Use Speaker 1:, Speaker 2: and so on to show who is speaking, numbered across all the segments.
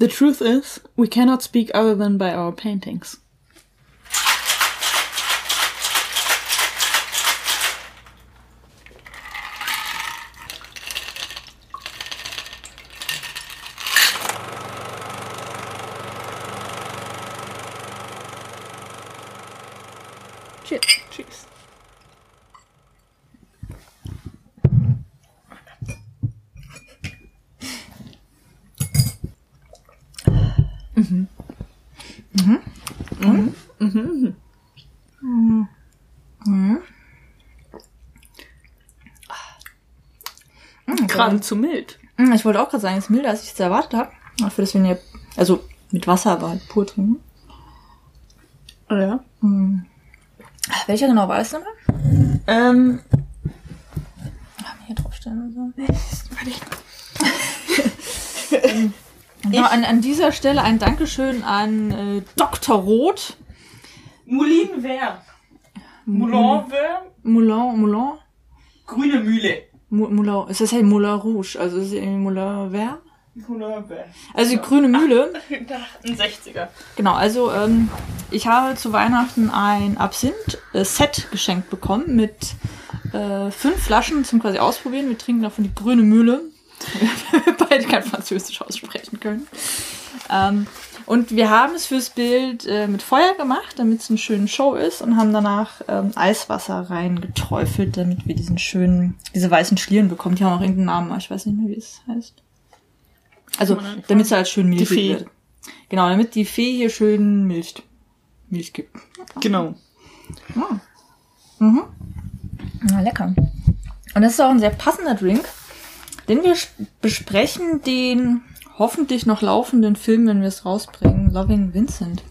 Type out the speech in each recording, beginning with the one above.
Speaker 1: The truth is, we cannot speak other than by our paintings. Gerade zu mild.
Speaker 2: Hm, Ich wollte auch gerade sagen, es ist milder, als ich es erwartet habe. Dafür, dass wir ihn ja, also mit Wasser aber halt pur trinken.
Speaker 1: Ja.
Speaker 2: Welcher genau war es nochmal?
Speaker 1: Ähm,
Speaker 2: Hier draufstellen oder so. Ja, an, an dieser Stelle ein Dankeschön an äh, Dr. Roth.
Speaker 1: Moulin Vert. Moulin Vert.
Speaker 2: Moulin, Moulin,
Speaker 1: Grüne Mühle.
Speaker 2: Mou- Moulin, ist das ja Moulin Rouge, also ist es irgendwie Moulin Vert?
Speaker 1: Moulin Vert.
Speaker 2: Also die grüne Mühle.
Speaker 1: Ein 60er.
Speaker 2: Genau, also ähm, ich habe zu Weihnachten ein Absinth-Set geschenkt bekommen mit äh, fünf Flaschen zum quasi ausprobieren. Wir trinken davon die grüne Mühle. Wir beide kein Französisch aussprechen können. Ähm, und wir haben es fürs Bild äh, mit Feuer gemacht, damit es eine schöne Show ist und haben danach ähm, Eiswasser reingeträufelt, damit wir diesen schönen, diese weißen Schlieren bekommen. Die haben auch irgendeinen Namen, aber ich weiß nicht mehr, wie es heißt. Also, damit es halt schön milchig wird. Genau, damit die Fee hier schön Milch, Milch gibt.
Speaker 1: Genau.
Speaker 2: Na, lecker. Und das ist auch ein sehr passender Drink, denn wir besprechen den hoffentlich noch laufenden Film, wenn wir es rausbringen, Loving Vincent.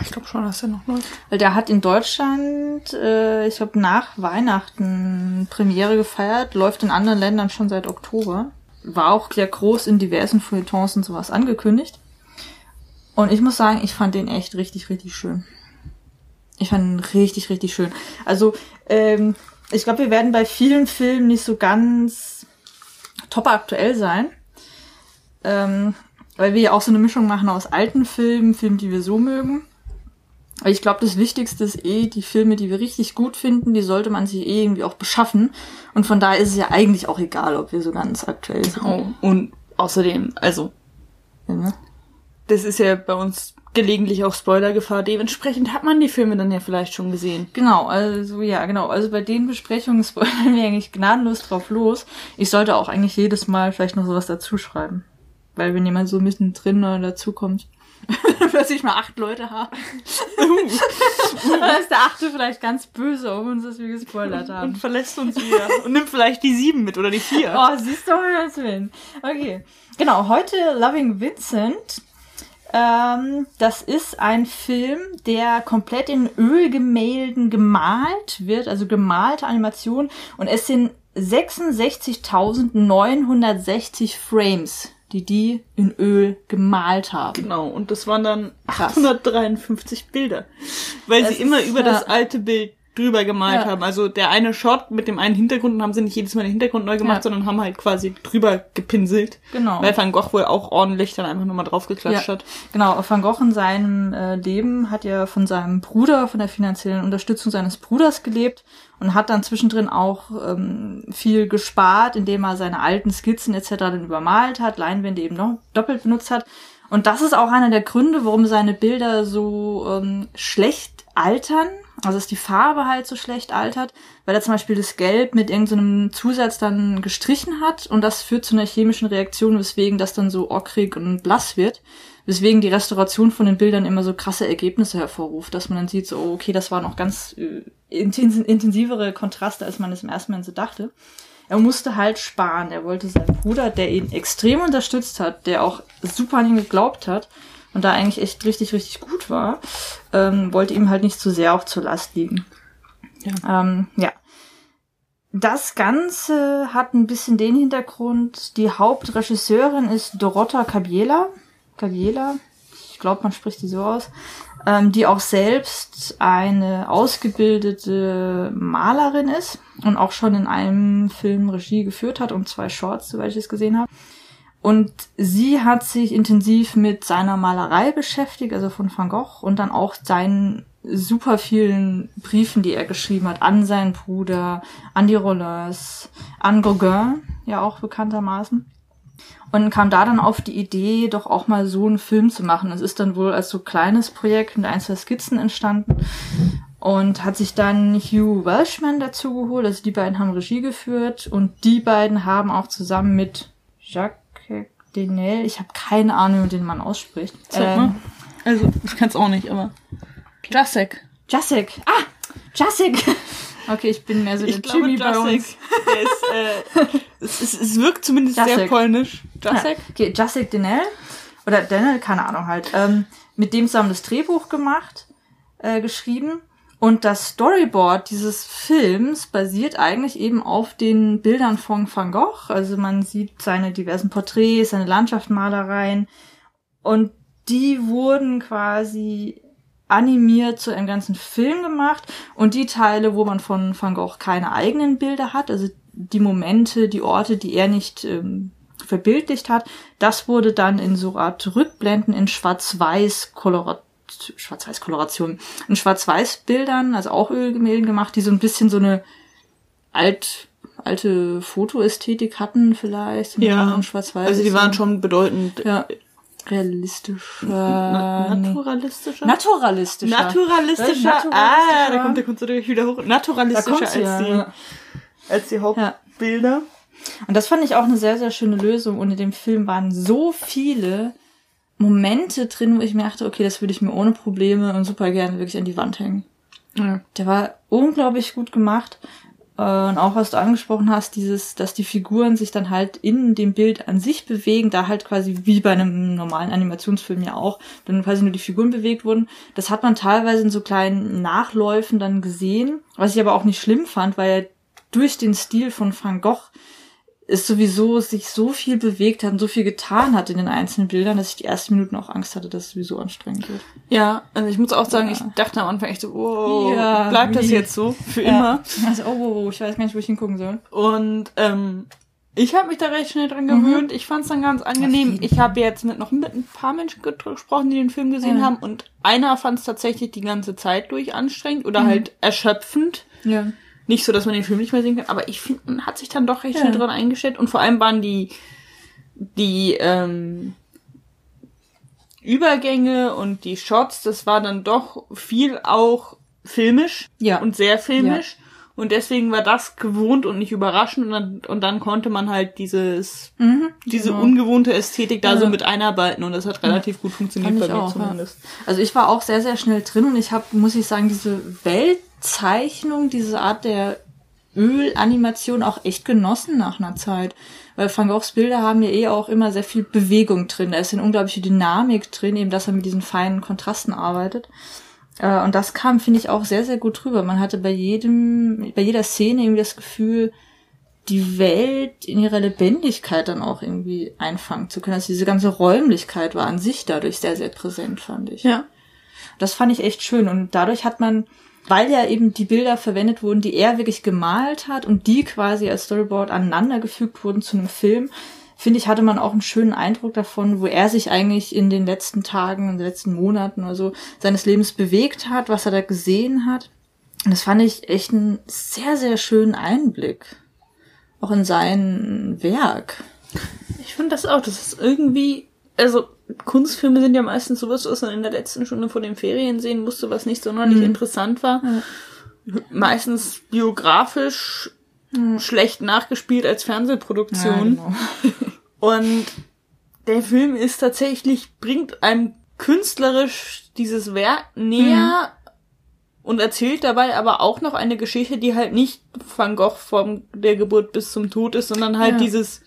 Speaker 1: Ich glaube schon, dass er noch läuft.
Speaker 2: Weil der hat in Deutschland, äh, ich glaube, nach Weihnachten Premiere gefeiert, läuft in anderen Ländern schon seit Oktober. War auch sehr groß in diversen Feuilletons und sowas angekündigt. Und ich muss sagen, ich fand den echt richtig, richtig schön. Ich fand ihn richtig, richtig schön. Also, ähm, ich glaube, wir werden bei vielen Filmen nicht so ganz top aktuell sein. Ähm, weil wir ja auch so eine Mischung machen aus alten Filmen, Filmen, die wir so mögen. Aber ich glaube, das Wichtigste ist eh, die Filme, die wir richtig gut finden, die sollte man sich eh irgendwie auch beschaffen. Und von daher ist es ja eigentlich auch egal, ob wir so ganz aktuell sind.
Speaker 1: Oh, und außerdem, also,
Speaker 2: Ja, ne?
Speaker 1: das ist ja bei uns gelegentlich auch Spoilergefahr. Dementsprechend hat man die Filme dann ja vielleicht schon gesehen.
Speaker 2: Genau, also ja, genau. Also bei den Besprechungen spoilern wir eigentlich gnadenlos drauf los. Ich sollte auch eigentlich jedes Mal vielleicht noch sowas dazuschreiben. Weil wenn jemand so mittendrin oder dazukommt, plötzlich mal acht Leute haben. dann ist der achte vielleicht ganz böse auf uns, dass wir gespoilert haben.
Speaker 1: Und verlässt uns wieder. und nimmt vielleicht die sieben mit oder die vier.
Speaker 2: Oh, siehst du, wie das will. Okay. Genau, heute Loving Vincent. Ähm, das ist ein Film, der komplett in Ölgemälden gemalt wird, also gemalte Animation. Und es sind 66.960 Frames, die die in Öl gemalt haben.
Speaker 1: Genau, und das waren dann
Speaker 2: Krass.
Speaker 1: 853 Bilder. Weil
Speaker 2: Das
Speaker 1: sie immer
Speaker 2: ist,
Speaker 1: über
Speaker 2: ja.
Speaker 1: das alte Bild drüber gemalt
Speaker 2: Ja.
Speaker 1: haben. Also der eine Shot mit dem einen Hintergrund und haben sie nicht jedes Mal den Hintergrund neu gemacht,
Speaker 2: Ja.
Speaker 1: sondern haben halt quasi drüber gepinselt.
Speaker 2: Genau.
Speaker 1: Weil Van Gogh wohl auch ordentlich dann einfach nochmal draufgeklatscht
Speaker 2: Ja,
Speaker 1: hat.
Speaker 2: genau. Van Gogh in seinem äh, Leben hat ja von seinem Bruder, von der finanziellen Unterstützung seines Bruders gelebt und hat dann zwischendrin auch ähm, viel gespart, indem er seine alten Skizzen etc. dann übermalt hat, Leinwände eben noch doppelt benutzt hat. Und das ist auch einer der Gründe, warum seine Bilder so ähm, schlecht altern. Also dass die Farbe halt so schlecht altert, weil er zum Beispiel das Gelb mit irgendeinem Zusatz dann gestrichen hat und das führt zu einer chemischen Reaktion, weswegen das dann so ockrig und blass wird. Weswegen die Restauration von den Bildern immer so krasse Ergebnisse hervorruft, dass man dann sieht, so, oh, okay, das waren noch ganz äh, intens intensivere Kontraste, als man es im ersten Moment so dachte. Er musste halt sparen. Er wollte seinen Bruder, der ihn extrem unterstützt hat, der auch super an ihn geglaubt hat und da eigentlich echt richtig, richtig gut war, ähm, wollte ihm halt nicht zu sehr auch zur Last liegen.
Speaker 1: Ja.
Speaker 2: Ähm, ja. Das Ganze hat ein bisschen den Hintergrund, die Hauptregisseurin ist Dorota Cabiela. Cabiela, ich glaube, man spricht die so aus, ähm, die auch selbst eine ausgebildete Malerin ist und auch schon in einem Film Regie geführt hat und zwei Shorts, soweit ich es gesehen habe. Und sie hat sich intensiv mit seiner Malerei beschäftigt, also von Van Gogh, und dann auch seinen super vielen Briefen, die er geschrieben hat, an seinen Bruder, an die Rollers, an Gauguin, ja auch bekanntermaßen. Und kam da dann auf die Idee, doch auch mal so einen Film zu machen. Es ist dann wohl als so kleines Projekt mit ein, zwei Skizzen entstanden und hat sich dann Hugh Welshman dazu geholt. Also die beiden haben Regie geführt und die beiden haben auch zusammen mit Jacques Denel, ich habe keine Ahnung, wie den man ausspricht.
Speaker 1: Sag mal. Also, ich kann es auch nicht, aber. Jacek.
Speaker 2: Jacek. Ah, Jacek. Okay, ich bin mehr so der
Speaker 1: Ich glaube,
Speaker 2: Jimmy bei
Speaker 1: Jacek.
Speaker 2: uns.
Speaker 1: Der ist, äh, es, es, es wirkt zumindest sehr
Speaker 2: Jacek.
Speaker 1: polnisch. Jacek?
Speaker 2: Ja, okay, Jacek Denel. Oder Denel, keine Ahnung halt. Ähm, mit dem zusammen das Drehbuch gemacht, äh, geschrieben. Und das Storyboard dieses Films basiert eigentlich eben auf den Bildern von Van Gogh. Also man sieht seine diversen Porträts, seine Landschaftsmalereien. Und die wurden quasi animiert zu einem ganzen Film gemacht. Und die Teile, wo man von Van Gogh keine eigenen Bilder hat, also die Momente, die Orte, die er nicht ähm, verbildlicht hat, das wurde dann in so Art Rückblenden in Schwarz-Weiß Kolorat Schwarz-Weiß-Koloration, in Schwarz-Weiß-Bildern, also auch Ölgemälden gemacht, die so ein bisschen so eine alt, alte Fotoästhetik hatten vielleicht.
Speaker 1: Ja.
Speaker 2: und Schwarz-Weiß.
Speaker 1: Also die waren schon bedeutend
Speaker 2: ja, realistisch.
Speaker 1: na,
Speaker 2: nee.
Speaker 1: naturalistischer.
Speaker 2: Naturalistischer.
Speaker 1: naturalistischer.
Speaker 2: Naturalistischer.
Speaker 1: Ah, da kommt der Kunst natürlich wieder hoch. Naturalistischer als,
Speaker 2: ja,
Speaker 1: die,
Speaker 2: ja.
Speaker 1: als die Hauptbilder.
Speaker 2: Und das fand ich auch eine sehr, sehr schöne Lösung. Und in dem Film waren so viele Momente drin, wo ich mir dachte, okay, das würde ich mir ohne Probleme und super gerne wirklich an die Wand hängen.
Speaker 1: Ja.
Speaker 2: Der war unglaublich gut gemacht. Äh, Und auch was du angesprochen hast, dieses, dass die Figuren sich dann halt in dem Bild an sich bewegen, da halt quasi wie bei einem normalen Animationsfilm ja auch, dann quasi nur die Figuren bewegt wurden. Das hat man teilweise in so kleinen Nachläufen dann gesehen, was ich aber auch nicht schlimm fand, weil ja durch den Stil von Van Gogh es sowieso sich so viel bewegt hat und so viel getan hat in den einzelnen Bildern, dass ich die ersten Minuten auch Angst hatte, dass es sowieso anstrengend wird.
Speaker 1: Ja, also ich muss auch sagen,
Speaker 2: Ja.
Speaker 1: ich dachte am Anfang echt so, oh,
Speaker 2: Ja,
Speaker 1: bleibt das jetzt so für immer?
Speaker 2: Also, oh, oh, oh, ich weiß gar nicht, wo ich hingucken soll.
Speaker 1: Und ähm, ich habe mich da recht schnell dran gewöhnt. Ich fand es dann ganz angenehm. Ich habe jetzt mit noch mit ein paar Menschen gesprochen, die den Film gesehen
Speaker 2: Ja.
Speaker 1: haben. Und einer fand es tatsächlich die ganze Zeit durch anstrengend oder halt erschöpfend.
Speaker 2: Ja.
Speaker 1: Nicht so, dass man den Film nicht mehr sehen kann, aber ich finde, man hat sich dann doch recht
Speaker 2: Ja.
Speaker 1: schnell dran eingestellt. Und vor allem waren die, die ähm, Übergänge und die Shots, das war dann doch viel auch filmisch
Speaker 2: Ja.
Speaker 1: und sehr filmisch. Und deswegen war das gewohnt und nicht überraschend. Und dann, und dann konnte man halt dieses,
Speaker 2: Mhm,
Speaker 1: diese
Speaker 2: genau.
Speaker 1: ungewohnte Ästhetik da
Speaker 2: Ja.
Speaker 1: so mit einarbeiten. Und das hat relativ gut funktioniert bei mir
Speaker 2: auch, ja.
Speaker 1: zumindest.
Speaker 2: Also ich war auch sehr, sehr schnell drin und ich habe, muss ich sagen, diese Weltzeichnung, diese Art der Ölanimation auch echt genossen nach einer Zeit. Weil Van Goghs Bilder haben ja eh auch immer sehr viel Bewegung drin. Da ist eine unglaubliche Dynamik drin, eben dass er mit diesen feinen Kontrasten arbeitet. Äh, Und das kam, finde ich, auch sehr, sehr gut rüber. Man hatte bei jedem, bei jeder Szene irgendwie das Gefühl, die Welt in ihrer Lebendigkeit dann auch irgendwie einfangen zu können. Also diese ganze Räumlichkeit war an sich dadurch sehr, sehr präsent, fand ich.
Speaker 1: Ja.
Speaker 2: Das fand ich echt schön. Und dadurch hat man, weil ja eben die Bilder verwendet wurden, die er wirklich gemalt hat und die quasi als Storyboard aneinandergefügt wurden zu einem Film, finde ich, hatte man auch einen schönen Eindruck davon, wo er sich eigentlich in den letzten Tagen, in den letzten Monaten oder so seines Lebens bewegt hat, was er da gesehen hat. Und das fand ich echt einen sehr, sehr schönen Einblick. Auch in sein Werk.
Speaker 1: Ich finde das auch. Das ist irgendwie, also Kunstfilme sind ja meistens sowas, was man in der letzten Stunde vor den Ferien sehen musste, was nicht sonderlich interessant war. Meistens biografisch schlecht nachgespielt als Fernsehproduktion.
Speaker 2: genau.
Speaker 1: Und der Film ist tatsächlich, bringt einem künstlerisch dieses Werk näher und erzählt dabei aber auch noch eine Geschichte, die halt nicht Van Gogh von der Geburt bis zum Tod ist, sondern halt
Speaker 2: Ja.
Speaker 1: dieses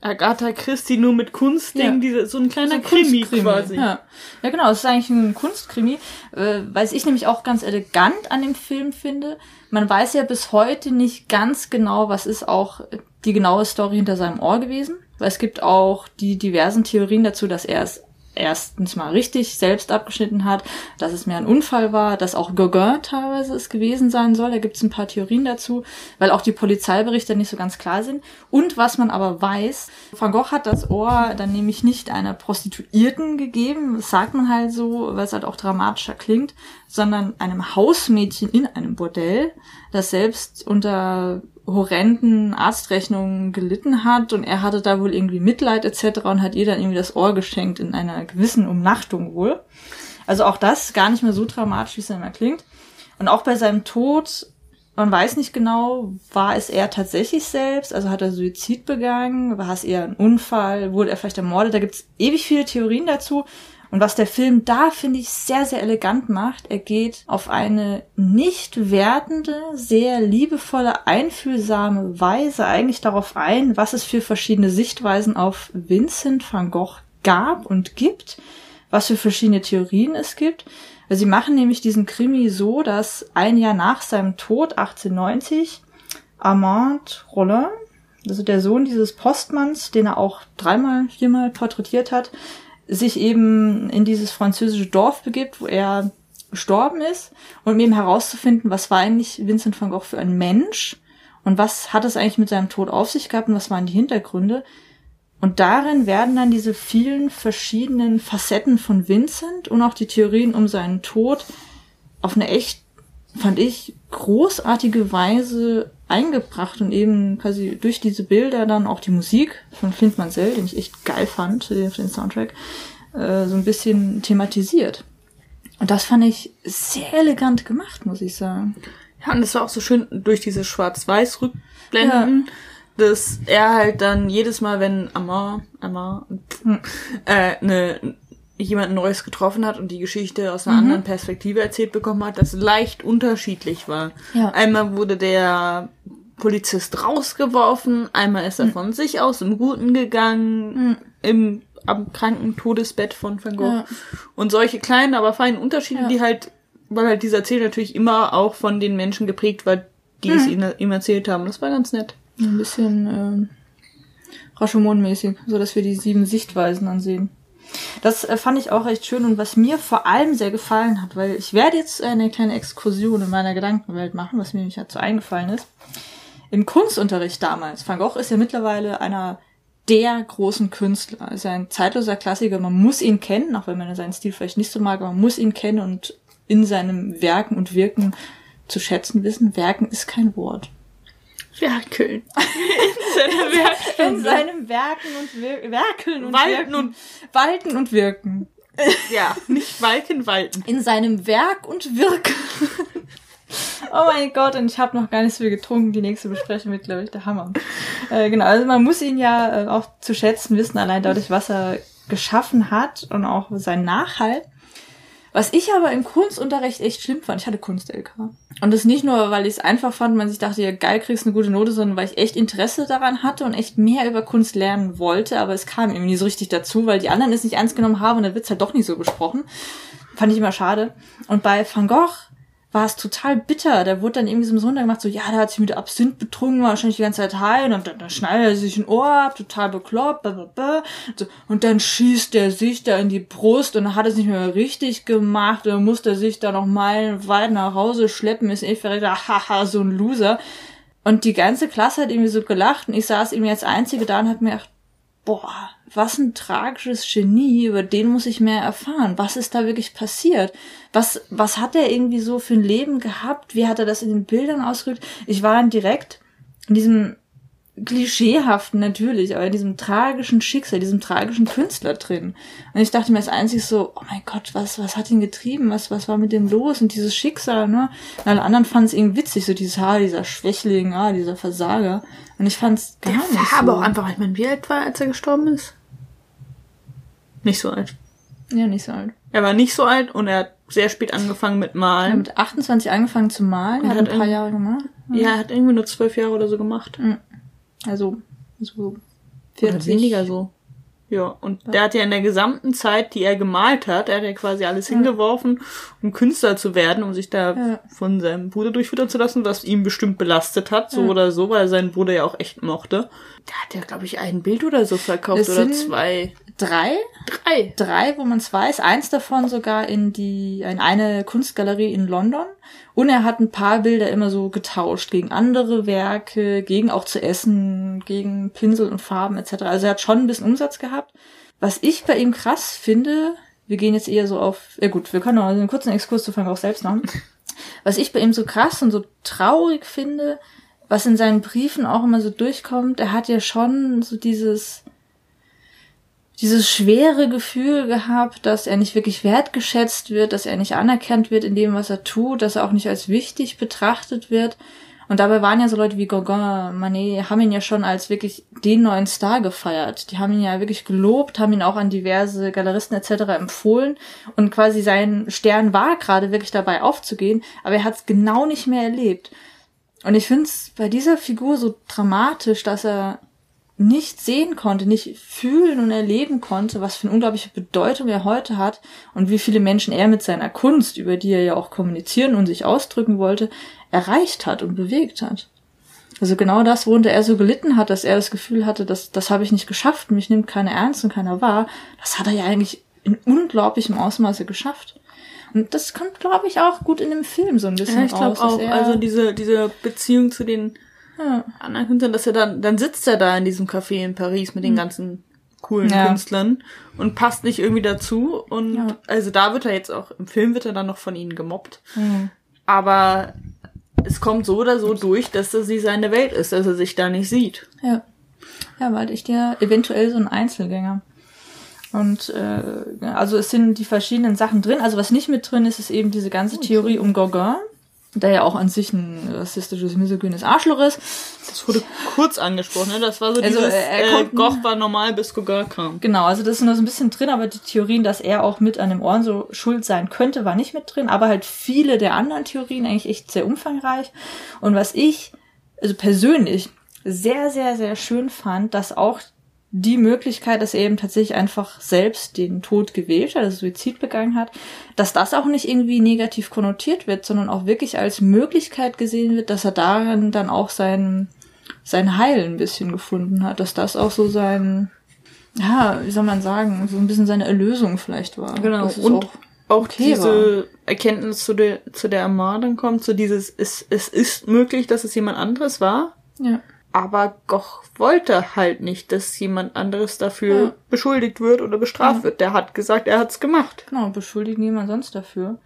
Speaker 1: Agatha Christie nur mit Kunstding,
Speaker 2: Ja.
Speaker 1: diese, so ein kleiner
Speaker 2: So ein
Speaker 1: Krimi
Speaker 2: Kunstkrimi,
Speaker 1: quasi.
Speaker 2: Ja. ja, genau, es ist eigentlich ein Kunstkrimi, äh, was ich nämlich auch ganz elegant an dem Film finde. Man weiß ja bis heute nicht ganz genau, was ist auch die genaue Story hinter seinem Ohr gewesen. Weil es gibt auch die diversen Theorien dazu, dass er es erstens mal richtig selbst abgeschnitten hat, dass es mehr ein Unfall war, dass auch Gauguin teilweise es gewesen sein soll. Da gibt es ein paar Theorien dazu, weil auch die Polizeiberichte nicht so ganz klar sind. Und was man aber weiß, Van Gogh hat das Ohr dann nämlich nicht einer Prostituierten gegeben, das sagt man halt so, weil es halt auch dramatischer klingt, sondern einem Hausmädchen in einem Bordell, das selbst unter horrenden Arztrechnungen gelitten hat und er hatte da wohl irgendwie Mitleid etc. und hat ihr dann irgendwie das Ohr geschenkt in einer gewissen Umnachtung wohl. Also auch das gar nicht mehr so dramatisch, wie es immer klingt. Und auch bei seinem Tod, man weiß nicht genau, war es er tatsächlich selbst, also hat er Suizid begangen, war es eher ein Unfall, wurde er vielleicht ermordet, da gibt es ewig viele Theorien dazu. Und was der Film da, finde ich, sehr, sehr elegant macht, er geht auf eine nicht wertende, sehr liebevolle, einfühlsame Weise eigentlich darauf ein, was es für verschiedene Sichtweisen auf Vincent van Gogh gab und gibt, was für verschiedene Theorien es gibt. Weil sie machen nämlich diesen Krimi so, dass ein Jahr nach seinem Tod, 1890, Armand Rollin, also der Sohn dieses Postmanns, den er auch dreimal, viermal porträtiert hat, sich eben in dieses französische Dorf begibt, wo er gestorben ist, um eben herauszufinden, was war eigentlich Vincent van Gogh für ein Mensch und was hat es eigentlich mit seinem Tod auf sich gehabt und was waren die Hintergründe. Und darin werden dann diese vielen verschiedenen Facetten von Vincent und auch die Theorien um seinen Tod auf eine echt, fand ich, großartige Weise eingebracht und eben quasi durch diese Bilder dann auch die Musik von Flint Mansell, den ich echt geil fand, für den Soundtrack, äh, so ein bisschen thematisiert. Und das fand ich sehr elegant gemacht, muss ich sagen.
Speaker 1: Ja, und das war auch so schön durch diese Schwarz-Weiß-Rückblenden, ja. dass er halt dann jedes Mal, wenn Amar, Amar, hm. äh, ne, jemand Neues getroffen hat und die Geschichte aus einer mhm. anderen Perspektive erzählt bekommen hat, das leicht unterschiedlich war. Ja. Einmal wurde der Polizist rausgeworfen, einmal ist er mhm. von sich aus im Guten gegangen, mhm. im am kranken Todesbett von Van Gogh. Ja. Und solche kleinen, aber feinen Unterschiede, ja. die halt, weil halt dieser Erzähl natürlich immer auch von den Menschen geprägt war, die es mhm. ihm erzählt haben. Das war ganz nett.
Speaker 2: Ein bisschen äh, Rashomon-mäßig, so dass wir die sieben Sichtweisen ansehen. Das äh, fand ich auch recht schön und was mir vor allem sehr gefallen hat, weil ich werde jetzt eine kleine Exkursion in meiner Gedankenwelt machen, was mir nämlich dazu eingefallen ist. Im Kunstunterricht damals, Van Gogh ist ja mittlerweile einer der großen Künstler, ist ein zeitloser Klassiker, man muss ihn kennen, auch wenn man seinen Stil vielleicht nicht so mag, aber man muss ihn kennen und in seinem Werken und Wirken zu schätzen wissen. Werken ist kein Wort.
Speaker 1: Werkeln.
Speaker 2: In seinem Werken und Wir Werkeln und
Speaker 1: Walten Wirken. und
Speaker 2: Walten und Wirken.
Speaker 1: Ja, nicht Walken, Walten.
Speaker 2: In seinem Werk und Wirken. oh mein Gott, und ich habe noch gar nicht so viel getrunken. Die nächste Besprechung wird, glaube ich, der Hammer. Äh, genau, also man muss ihn ja äh, auch zu schätzen wissen, allein dadurch, was er geschaffen hat und auch sein Nachhalt. Was ich aber im Kunstunterricht echt schlimm fand, ich hatte Kunst-LK. Und das nicht nur, weil ich es einfach fand, man sich dachte, ja geil, kriegst eine gute Note, sondern weil ich echt Interesse daran hatte und echt mehr über Kunst lernen wollte, aber es kam irgendwie nie so richtig dazu, weil die anderen es nicht ernst genommen haben und dann wird's halt doch nicht so besprochen. Fand ich immer schade. Und bei Van Gogh war es total bitter. Der wurde dann irgendwie so im Sonntag gemacht, so, ja, der hat sich mit Absinth betrunken, war wahrscheinlich die ganze Zeit high, und dann, dann schneidet er sich ein Ohr ab, total bekloppt, blablabla. und dann schießt er sich da in die Brust und dann hat er es nicht mehr richtig gemacht, und dann musste er sich da noch meilenweit nach Hause schleppen, ist eh verrückt, haha, so ein Loser. Und die ganze Klasse hat irgendwie so gelacht, und ich saß irgendwie als Einzige da und hab mir gedacht, boah, was ein tragisches Genie, über den muss ich mehr erfahren. Was ist da wirklich passiert? Was, was hat er irgendwie so für ein Leben gehabt? Wie hat er das in den Bildern ausgedrückt? Ich war dann direkt in diesem klischeehaften natürlich, aber in diesem tragischen Schicksal, diesem tragischen Künstler drin. Und ich dachte mir als einzig so, oh mein Gott, was, was hat ihn getrieben? Was, was war mit dem los? Und dieses Schicksal, ne? Und alle anderen fanden es irgendwie witzig, so dieses Haar, dieser Schwächling, ah, dieser Versager. Und ich fand es gar Der nicht
Speaker 1: war so. aber auch einfach, ich meine, wie alt war, als er gestorben ist? Nicht so alt.
Speaker 2: Ja, nicht so alt.
Speaker 1: Er war nicht so alt und er hat sehr spät angefangen mit Malen. Er hat
Speaker 2: mit 28 angefangen zu malen, er hat, hat ein paar Jahre gemacht.
Speaker 1: Ja, er hat irgendwie nur zwölf Jahre oder so gemacht.
Speaker 2: Mhm. Also so
Speaker 1: 40. Oder weniger so. Ja, und der hat ja in der gesamten Zeit, die er gemalt hat, er hat ja quasi alles hingeworfen, um Künstler zu werden, um sich da
Speaker 2: Ja.
Speaker 1: von seinem Bruder durchfüttern zu lassen, was ihn bestimmt belastet hat, so oder so, weil er seinen Bruder ja auch echt mochte. Der hat ja, glaube ich, ein Bild oder so verkauft
Speaker 2: Es
Speaker 1: oder
Speaker 2: sind-
Speaker 1: zwei.
Speaker 2: Drei?
Speaker 1: Drei.
Speaker 2: Drei, wo man es weiß. Eins davon sogar in die, in eine Kunstgalerie in London. Und er hat ein paar Bilder immer so getauscht gegen andere Werke, gegen auch zu essen, gegen Pinsel und Farben etc. Also er hat schon ein bisschen Umsatz gehabt. Was ich bei ihm krass finde, wir gehen jetzt eher so auf, ja gut, wir können noch einen kurzen Exkurs zu Frank auch selbst machen. Was ich bei ihm so krass und so traurig finde, was in seinen Briefen auch immer so durchkommt, er hat ja schon so dieses, dieses schwere Gefühl gehabt, dass er nicht wirklich wertgeschätzt wird, dass er nicht anerkannt wird in dem, was er tut, dass er auch nicht als wichtig betrachtet wird. Und dabei waren ja so Leute wie Gauguin, Manet, haben ihn ja schon als wirklich den neuen Star gefeiert. Die haben ihn ja wirklich gelobt, haben ihn auch an diverse Galeristen etc. empfohlen. Und quasi sein Stern war gerade wirklich dabei aufzugehen, aber er hat es genau nicht mehr erlebt. Und ich finde es bei dieser Figur so dramatisch, dass er nicht sehen konnte, nicht fühlen und erleben konnte, was für eine unglaubliche Bedeutung er heute hat und wie viele Menschen er mit seiner Kunst, über die er ja auch kommunizieren und sich ausdrücken wollte, erreicht hat und bewegt hat. Also genau das, worunter er so gelitten hat, dass er das Gefühl hatte, dass das habe ich nicht geschafft, mich nimmt keiner ernst und keiner wahr, das hat er ja eigentlich in unglaublichem Ausmaße geschafft. Und das kommt, glaube ich, auch gut in dem Film so ein bisschen
Speaker 1: Ja, ich glaube
Speaker 2: raus. dass
Speaker 1: auch.
Speaker 2: er-
Speaker 1: Also diese, diese Beziehung zu den
Speaker 2: ja.
Speaker 1: anderen Künstlern, dass er dann, dann sitzt er da in diesem Café in Paris mit den ganzen coolen
Speaker 2: Ja.
Speaker 1: Künstlern und passt nicht irgendwie dazu. Und
Speaker 2: Ja.
Speaker 1: also da wird er jetzt auch, im Film wird er dann noch von ihnen gemobbt.
Speaker 2: Mhm.
Speaker 1: Aber es kommt so oder so durch, dass das sie seine Welt ist, dass er sich da nicht sieht.
Speaker 2: Ja. Ja, weil ich dir eventuell so ein Einzelgänger. Und äh, also es sind die verschiedenen Sachen drin. Also was nicht mit drin ist, ist eben diese ganze Theorie um Gauguin, der ja auch an sich ein rassistisches, misogynes Arschloch ist.
Speaker 1: Das wurde kurz angesprochen, ne? Das war so
Speaker 2: Also,
Speaker 1: dieses,
Speaker 2: äh, er
Speaker 1: äh, Goch war normal, bis Gauguin kam.
Speaker 2: Genau, also das ist nur so ein bisschen drin, aber die Theorien, dass er auch mit an dem Ohren so schuld sein könnte, war nicht mit drin. Aber halt viele der anderen Theorien eigentlich echt sehr umfangreich. Und was ich, also persönlich, sehr, sehr, sehr schön fand, dass auch die Möglichkeit, dass er eben tatsächlich einfach selbst den Tod gewählt hat, also Suizid begangen hat, dass das auch nicht irgendwie negativ konnotiert wird, sondern auch wirklich als Möglichkeit gesehen wird, dass er darin dann auch sein, sein Heil ein bisschen gefunden hat, dass das auch so sein, ja, wie soll man sagen, so ein bisschen seine Erlösung vielleicht war.
Speaker 1: Genau. Und
Speaker 2: auch,
Speaker 1: auch
Speaker 2: okay
Speaker 1: diese Erkenntnis zu der, zu der Ermordung kommt, so dieses, es, es ist möglich, dass es jemand anderes war,
Speaker 2: ja,
Speaker 1: aber Goch wollte halt nicht, dass jemand anderes dafür
Speaker 2: Ja.
Speaker 1: beschuldigt wird oder bestraft
Speaker 2: Ja.
Speaker 1: wird. Der hat gesagt, er hat's gemacht.
Speaker 2: genau, beschuldigen jemand sonst dafür.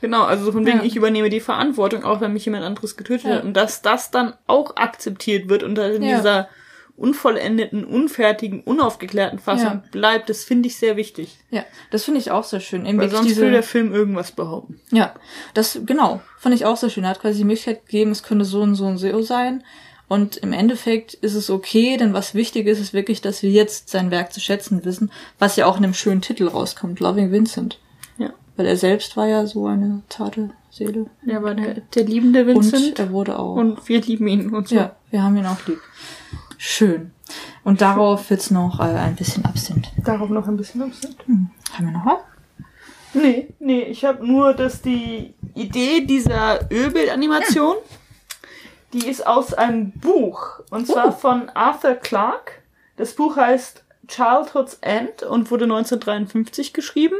Speaker 1: Genau, also so von wegen,
Speaker 2: Ja.
Speaker 1: ich übernehme die Verantwortung, auch wenn mich jemand anderes getötet hat. Und dass das dann auch akzeptiert wird und dann in dieser unvollendeten, unfertigen, unaufgeklärten Fassung bleibt, das finde ich sehr wichtig.
Speaker 2: Ja, das finde ich auch sehr schön. Eben
Speaker 1: Weil sonst
Speaker 2: diese,
Speaker 1: will der Film irgendwas behaupten.
Speaker 2: Ja, das, genau, fand ich auch sehr schön. Er hat quasi die Möglichkeit gegeben, es könnte so und so und so sein. Und im Endeffekt ist es okay, denn was wichtig ist, ist wirklich, dass wir jetzt sein Werk zu schätzen wissen, was ja auch in einem schönen Titel rauskommt, Loving Vincent.
Speaker 1: Ja.
Speaker 2: Weil er selbst war ja so eine zarte Seele.
Speaker 1: Ja, war der, der liebende
Speaker 2: Und
Speaker 1: Vincent.
Speaker 2: er wurde auch.
Speaker 1: Und, wir lieben ihn und so.
Speaker 2: ja, wir haben ihn auch lieb. Schön. Und darauf wird's noch äh, ein bisschen Absinth.
Speaker 1: Darauf noch ein bisschen Absicht.
Speaker 2: Hm. Haben wir noch was?
Speaker 1: Nee, nee, ich habe nur, dass die Idee dieser Ölbildanimation, die ist aus einem Buch. Und zwar
Speaker 2: Oh.
Speaker 1: von Arthur Clarke. Das Buch heißt Childhood's End und wurde 1953 geschrieben.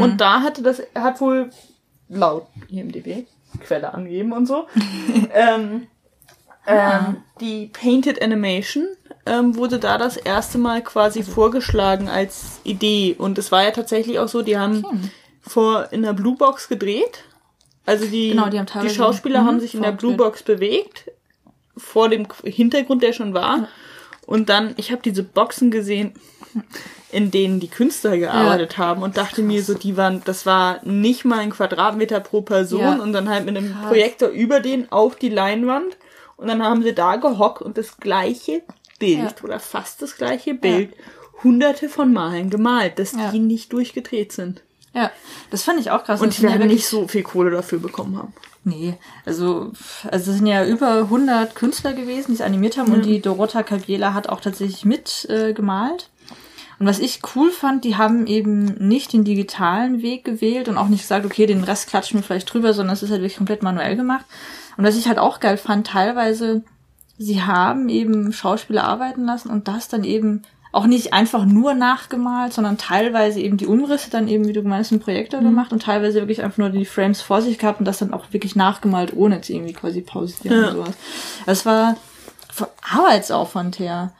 Speaker 1: Und da hatte das, hat wohl laut IMDb, Quelle angegeben und so, ähm, ähm, die Painted Animation ähm, wurde da das erste Mal quasi vorgeschlagen als Idee. Und es war ja tatsächlich auch so, die haben vor in der Blue Box gedreht. Also die,
Speaker 2: Genau, die
Speaker 1: die Schauspieler
Speaker 2: mhm,
Speaker 1: haben sich in der Blue. Box bewegt, vor dem Hintergrund, der schon war. Und dann, ich habe diese Boxen gesehen, in denen die Künstler gearbeitet haben und dachte mir so, die waren, das war nicht mal ein Quadratmeter pro Person
Speaker 2: Ja.
Speaker 1: und dann halt mit einem
Speaker 2: Krass.
Speaker 1: Projektor über den auf die Leinwand und dann haben sie da gehockt und das gleiche Bild
Speaker 2: Ja.
Speaker 1: oder fast das gleiche Bild hunderte von Malen gemalt, dass
Speaker 2: Ja.
Speaker 1: die nicht durchgedreht sind.
Speaker 2: Ja, das fand ich auch krass.
Speaker 1: Und die
Speaker 2: ja
Speaker 1: werden
Speaker 2: wirklich-
Speaker 1: nicht so viel Kohle dafür bekommen haben.
Speaker 2: Nee, also, also es sind ja über 100 Künstler gewesen, die es animiert haben und die Dorota Cabiela hat auch tatsächlich mit äh, gemalt. Und Und was ich cool fand, die haben eben nicht den digitalen Weg gewählt und auch nicht gesagt, okay, den Rest klatschen wir vielleicht drüber, sondern es ist halt wirklich komplett manuell gemacht. Und was ich halt auch geil fand, teilweise, sie haben eben Schauspieler arbeiten lassen und das dann eben auch nicht einfach nur nachgemalt, sondern teilweise eben die Umrisse dann eben, wie du meinst, im Projektor mhm. gemacht und teilweise wirklich einfach nur die Frames vor sich gehabt und das dann auch wirklich nachgemalt, ohne zu irgendwie quasi pausieren ja. und sowas. Das war von Arbeitsaufwand her.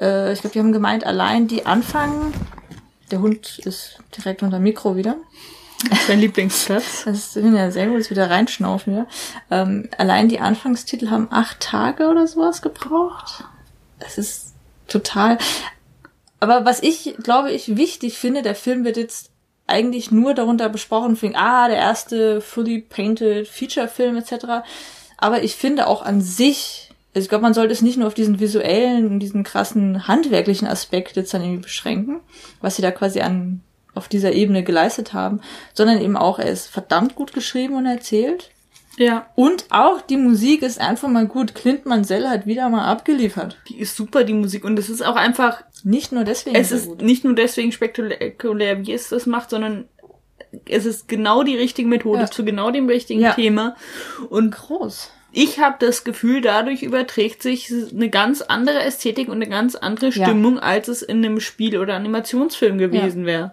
Speaker 2: Äh, ich glaube, die haben gemeint, allein die Anfang, der Hund ist direkt unter Mikro wieder.
Speaker 1: Dein Lieblingsplatz.
Speaker 2: Das ist ja sehr gut, dass wieder reinschnaufen, ja. Ähm, allein die Anfangstitel haben acht Tage oder sowas gebraucht. Das ist total. Aber was ich, glaube ich, wichtig finde, der Film wird jetzt eigentlich nur darunter besprochen, für, ah, der erste fully painted Feature-Film etc. Aber ich finde auch an sich, also ich glaube, man sollte es nicht nur auf diesen visuellen, diesen krassen handwerklichen Aspekt jetzt dann irgendwie beschränken, was sie da quasi an auf dieser Ebene geleistet haben, sondern eben auch, er ist verdammt gut geschrieben und erzählt.
Speaker 1: Ja.
Speaker 2: Und auch die Musik ist einfach mal gut. Clint Mansell hat wieder mal abgeliefert.
Speaker 1: Die ist super, die Musik. Und es ist auch einfach.
Speaker 2: Nicht nur deswegen.
Speaker 1: Es ist gut. nicht nur deswegen spektakulär, wie es das macht, sondern es ist genau die richtige Methode ja. zu genau dem richtigen ja. Thema. Und groß. Ich habe das Gefühl, dadurch überträgt sich eine ganz andere Ästhetik und eine ganz andere Stimmung, ja. als es in einem Spiel- oder Animationsfilm gewesen wäre.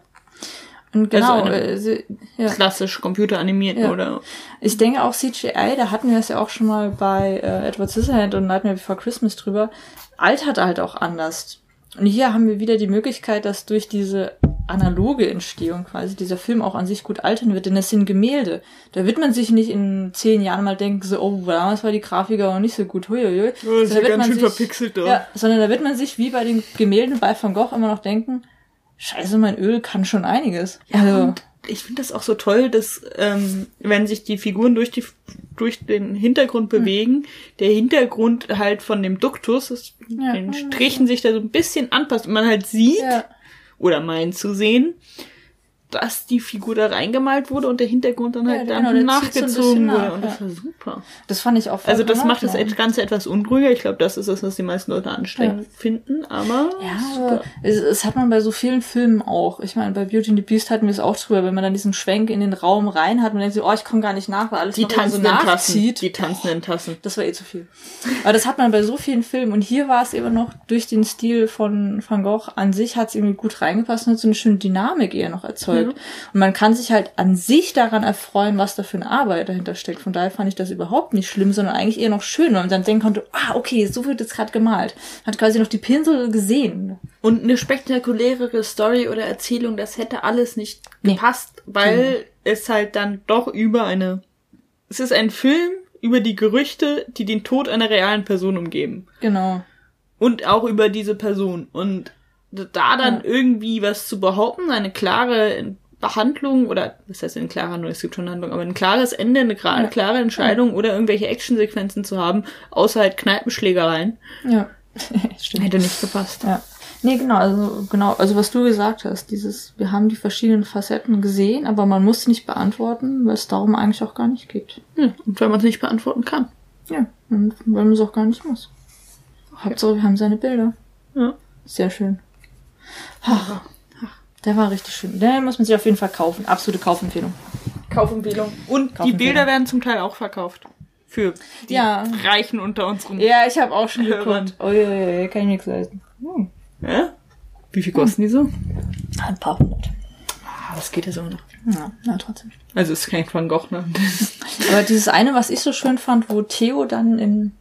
Speaker 2: Und genau, also
Speaker 1: äh, ja. klassisch computeranimiert ja. oder.
Speaker 2: Ich denke auch CGI, da hatten wir es ja auch schon mal bei äh, Edward Scissorhand und Nightmare Before Christmas drüber, altert halt auch anders. Und hier haben wir wieder die Möglichkeit, dass durch diese analoge Entstehung quasi dieser Film auch an sich gut altern wird, denn es sind Gemälde. Da wird man sich nicht in zehn Jahren mal denken, so, oh, damals war die Grafik auch nicht so gut, huiuiui.
Speaker 1: Oh, das ist ja ganz schön sich, verpixelt da. Ja,
Speaker 2: sondern da wird man sich wie bei den Gemälden bei Van Gogh immer noch denken, Scheiße, mein Öl kann schon einiges.
Speaker 1: Ja, also, und ich finde das auch so toll, dass ähm, wenn sich die Figuren durch die durch den Hintergrund hm. bewegen, hm. der Hintergrund halt von dem Duktus, das, ja, den Strichen sich da so ein bisschen anpasst und man halt sieht ja. oder meint zu sehen, dass die Figur da reingemalt wurde und der Hintergrund dann halt ja, dann genau, nachgezogen wurde. Nach, und das war super.
Speaker 2: Das fand ich auch
Speaker 1: Also das macht das Ganze etwas unruhiger. Ich glaube, das ist das, was die meisten Leute anstrengend ja. finden, aber.
Speaker 2: Ja, es, es, hat man bei so vielen Filmen auch. Ich meine, bei Beauty and the Beast hatten wir es auch drüber, wenn man dann diesen Schwenk in den Raum rein hat und denkt so, oh, ich komme gar nicht nach, weil alles
Speaker 1: die tanzenden
Speaker 2: so
Speaker 1: nachzieht. Tassen. Die tanzenden Tassen.
Speaker 2: Das war eh zu viel. Aber das hat man bei so vielen Filmen. Und hier war es eben noch durch den Stil von Van Gogh an sich hat es irgendwie gut reingepasst und hat so eine schöne Dynamik eher noch erzeugt. Mhm. Und man kann sich halt an sich daran erfreuen, was da für eine Arbeit dahinter steckt. Von daher fand ich das überhaupt nicht schlimm, sondern eigentlich eher noch schön, weil man dann denken konnte, ah, okay, so wird jetzt gerade gemalt. Hat quasi noch die Pinsel gesehen.
Speaker 1: Und eine spektakulärere Story oder Erzählung, das hätte alles nicht gepasst, nee. weil mhm. es halt dann doch über eine, es ist ein Film über die Gerüchte, die den Tod einer realen Person umgeben.
Speaker 2: Genau.
Speaker 1: Und auch über diese Person. Und da dann ja. irgendwie was zu behaupten, eine klare Handlung oder was heißt eine klare Handlung, es gibt schon Handlung, aber ein klares Ende, eine klare, ja. klare Entscheidung oder irgendwelche Actionsequenzen zu haben, außer halt Kneipenschlägereien.
Speaker 2: Ja.
Speaker 1: Stimmt. Hätte nicht gepasst.
Speaker 2: Ja. Nee, genau, also genau, also was du gesagt hast, dieses, wir haben die verschiedenen Facetten gesehen, aber man muss sie nicht beantworten, weil es darum eigentlich auch gar nicht geht.
Speaker 1: Ja, und weil man es nicht beantworten kann.
Speaker 2: Ja, und weil man es auch gar nicht muss. Hauptsache, wir haben seine Bilder.
Speaker 1: Ja.
Speaker 2: Sehr schön. Ach, der war richtig schön. Der muss man sich auf jeden Fall kaufen. Absolute Kaufempfehlung.
Speaker 1: Kaufempfehlung. Und die Bilder werden zum Teil auch verkauft. Für die ja. Reichen unter uns rum.
Speaker 2: Ja, ich habe auch schon geguckt. Oh ja, ja, ja, kann ich nichts leisten.
Speaker 1: Hm. Ja? Wie viel kosten hm. die so?
Speaker 2: Ein paar hundert.
Speaker 1: Ah, das geht ja so noch.
Speaker 2: Ja, ja, trotzdem.
Speaker 1: Also es ist kein Van Gogh, ne?
Speaker 2: Aber dieses eine, was ich so schön fand, wo Theo dann im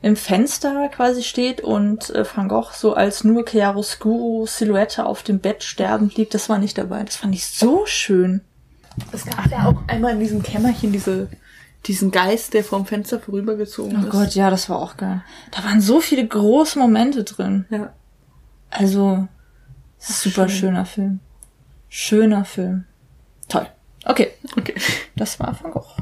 Speaker 2: im Fenster quasi steht und äh, Van Gogh so als nur Chiaroscuro Silhouette auf dem Bett sterbend liegt, das war nicht dabei. Das fand ich so schön.
Speaker 1: Es gab ja auch einmal in diesem Kämmerchen diese, diesen Geist, der vom Fenster vorübergezogen
Speaker 2: oh ist. Oh Gott, ja, das war auch geil. Da waren so viele große Momente drin.
Speaker 1: Ja.
Speaker 2: Also, super Schön. schöner Film. Schöner Film. Toll. Okay.
Speaker 1: Okay.
Speaker 2: Das war Van Gogh.